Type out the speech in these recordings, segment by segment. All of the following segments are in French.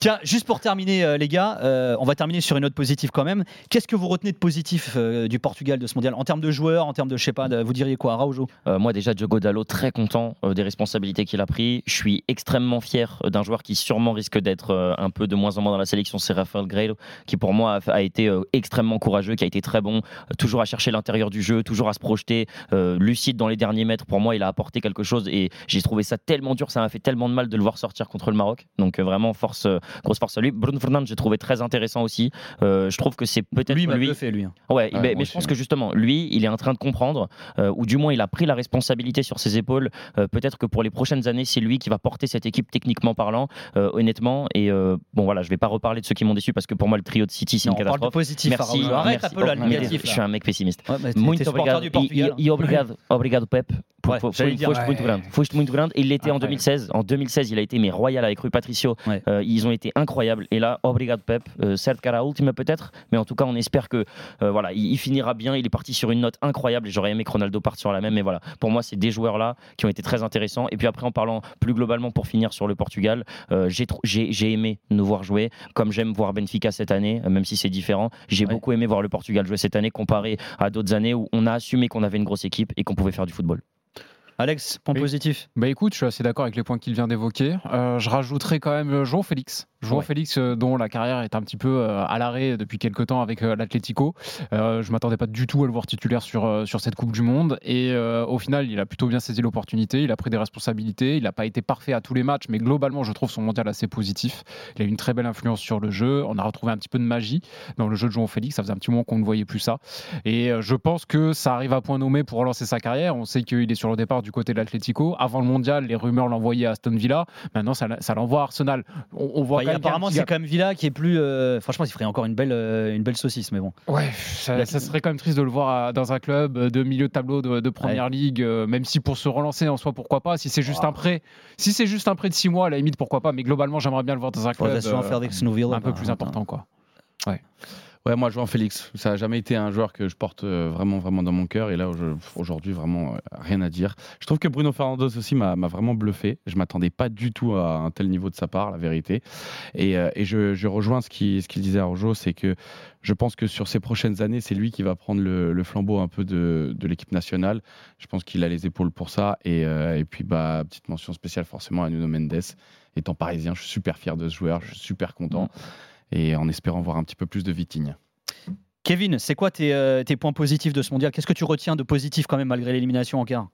Tiens, juste pour terminer, euh, les gars, euh, on va terminer sur une note positive quand même. Qu'est-ce que vous retenez de positif euh, du Portugal de ce mondial? En termes de joueurs, en termes de, je sais pas, vous diriez quoi, Araujo moi déjà Diogo Dallo très content des responsabilités qu'il a pris. Je suis extrêmement fier d'un joueur qui sûrement risque d'être un peu de moins en moins dans la sélection, c'est Rafael Guerreiro qui pour moi a, été extrêmement courageux, qui a été très bon, toujours à chercher l'intérieur du jeu, toujours à se projeter, lucide dans les derniers mètres. Pour moi, il a apporté quelque chose et j'ai trouvé ça tellement dur, ça m'a fait tellement de mal de le voir sortir contre le Maroc. Donc vraiment force, grosse force à lui. Bruno Fernandes, j'ai trouvé très intéressant aussi. Euh, je trouve que c'est peut-être Lui, lui. bluffé, lui. hein. Ouais, mais, je pense ouais. que justement, lui, il est en train de comprendre, euh, ou du moins il a pris la responsabilité sur ses épaules. Euh, Peut-être que pour les prochaines années, c'est lui qui va porter cette équipe techniquement parlant, honnêtement. Et bon, voilà, je vais pas reparler de ceux qui m'ont déçu parce que pour moi, le trio de City, c'est une on parle de catastrophe. positif, Merci. Arrête un peu le négatif. Je suis un mec pessimiste. Muito e obrigado, obrigado Pep. Ouais, Foi- j'allais foi- dire, foste ouais. muito grande. Foste muito grande. Il l'était en Incroyable. 2016. En 2016, il a été mais royal avec Rui Patricio. Euh, ils ont été incroyables. Et là, obrigado Pep. Euh, certes, cara ultima peut-être, mais en tout cas, on espère que euh, voilà, il, il finira bien. Il est parti sur une note incroyable. J'aurais aimé que Ronaldo parte sur la même. Mais voilà, pour moi, c'est des joueurs là qui ont été très intéressants. Et puis après, en parlant plus globalement pour finir sur le Portugal, euh, j'ai aimé nous voir jouer, comme j'aime voir Benfica cette année, même si c'est différent. J'ai Ouais. beaucoup aimé voir le Portugal jouer cette année comparé à d'autres années où on a assumé qu'on avait une grosse équipe et qu'on pouvait faire du football. Alex, point Oui. positif. Bah écoute, je suis assez d'accord avec les points qu'il vient d'évoquer. Euh, je rajouterai quand même euh, João Félix. João Ouais. Félix, euh, dont la carrière est un petit peu euh, à l'arrêt depuis quelques temps avec euh, l'Atlético. Euh, je m'attendais pas du tout à le voir titulaire sur, sur cette Coupe du Monde. Et euh, au final, il a plutôt bien saisi l'opportunité. Il a pris des responsabilités. Il n'a pas été parfait à tous les matchs, mais globalement, je trouve son mondial assez positif. Il a eu une très belle influence sur le jeu. On a retrouvé un petit peu de magie dans le jeu de João Félix. Ça faisait un petit moment qu'on ne voyait plus ça. Et je pense que ça arrive à point nommé pour relancer sa carrière. On sait qu'il est sur le départ du côté de l'Atlético. Avant le mondial, les rumeurs l'envoyaient à Aston Villa. Maintenant, ça, ça l'envoie à Arsenal. On, on voit Apparemment, c'est quand même Villa qui est plus. euh, franchement, il ferait encore une belle, euh, une belle saucisse, mais bon. Ouais, ça, ça serait quand même triste de le voir à- dans un club de milieu de tableau de, de première ligue, euh, même si pour se relancer en soi, pourquoi pas. Si c'est juste un prêt, si c'est juste un prêt de six mois, à la limite, pourquoi pas. Mais globalement, j'aimerais bien le voir dans un club euh, faire un peu bah, plus important, quoi. Ouais, moi, João Félix, ça n'a jamais été un joueur que je porte euh, vraiment, vraiment dans mon cœur. Et là, aujourd'hui, vraiment, euh, rien à dire. Je trouve que Bruno Fernandes aussi m'a vraiment bluffé. Je m'attendais pas du tout à un tel niveau de sa part, la vérité. Et, euh, je, rejoins ce qu'il disait à Rojo, c'est que je pense que sur ces prochaines années, c'est lui qui va prendre le, flambeau un peu de, l'équipe nationale. Je pense qu'il a les épaules pour ça. Et, puis, bah, petite mention spéciale forcément à Nuno Mendes. Étant parisien, je suis super fier de ce joueur. Je suis super content. Et en espérant voir un petit peu plus de Vitinha. Kevin, c'est quoi tes, euh, tes points positifs de ce mondial? Qu'est-ce que tu retiens de positif quand même malgré l'élimination en quart?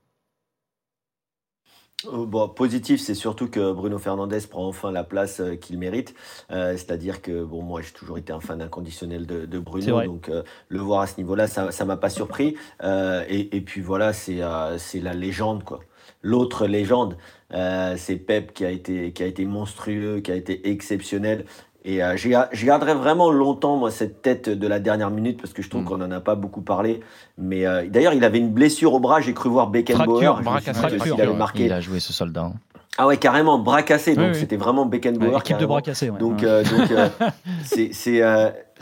Euh, Bon, positif, c'est surtout que Bruno Fernandez prend enfin la place euh, qu'il mérite. Euh, C'est-à-dire que, bon, moi, j'ai toujours été un fan inconditionnel de, Bruno, donc euh, le voir à ce niveau-là, ça ne m'a pas surpris. Euh, et, et puis voilà, c'est euh, c'est la légende, quoi. L'autre légende, euh, c'est Pep qui a, été, qui a été monstrueux, qui a été exceptionnel. Et euh, je ga- je garderai vraiment longtemps, moi, cette tête de la dernière minute, parce que je trouve Mm. qu'on n'en a pas beaucoup parlé. Mais euh, d'ailleurs, il avait une blessure au bras, j'ai cru voir Beckenbauer. Fracture, avait marqué Il a joué ce soldat. hein. ah ouais, carrément, bras cassé. Donc Oui, oui. c'était vraiment Beckenbauer. Ouais, Équipe de carrément. bras cassés. ouais. Donc, euh, donc euh, c'est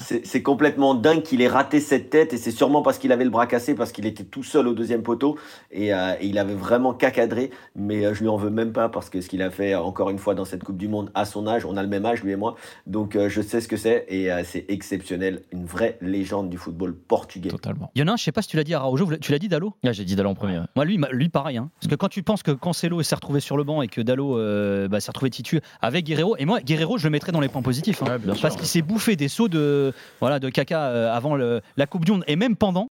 c'est, complètement dingue qu'il ait raté cette tête et c'est sûrement parce qu'il avait le bras cassé, parce qu'il était tout seul au deuxième poteau et, euh, et il avait vraiment cacadré. Mais euh, je lui en veux même pas parce que ce qu'il a fait encore une fois dans cette Coupe du Monde à son âge, on a le même âge lui et moi, donc euh, je sais ce que c'est et euh, c'est exceptionnel, une vraie légende du football portugais. Totalement. Il y en a un, je sais pas si tu l'as dit à Araujo, tu l'as dit Dallo Là, j'ai dit d'aller en premier. ouais. Moi, lui, lui pareil. hein. Parce que quand tu penses que Cancelo s'est retrouvé sur le banc et que Dallo euh, bah, s'est retrouvé titu avec Guerrero, et moi, Guerrero, je le mettrais dans les points positifs. hein. Ouais, parce qu'il s'est bouffé des sauts de, voilà, de caca euh, avant la Coupe du Monde et même pendant.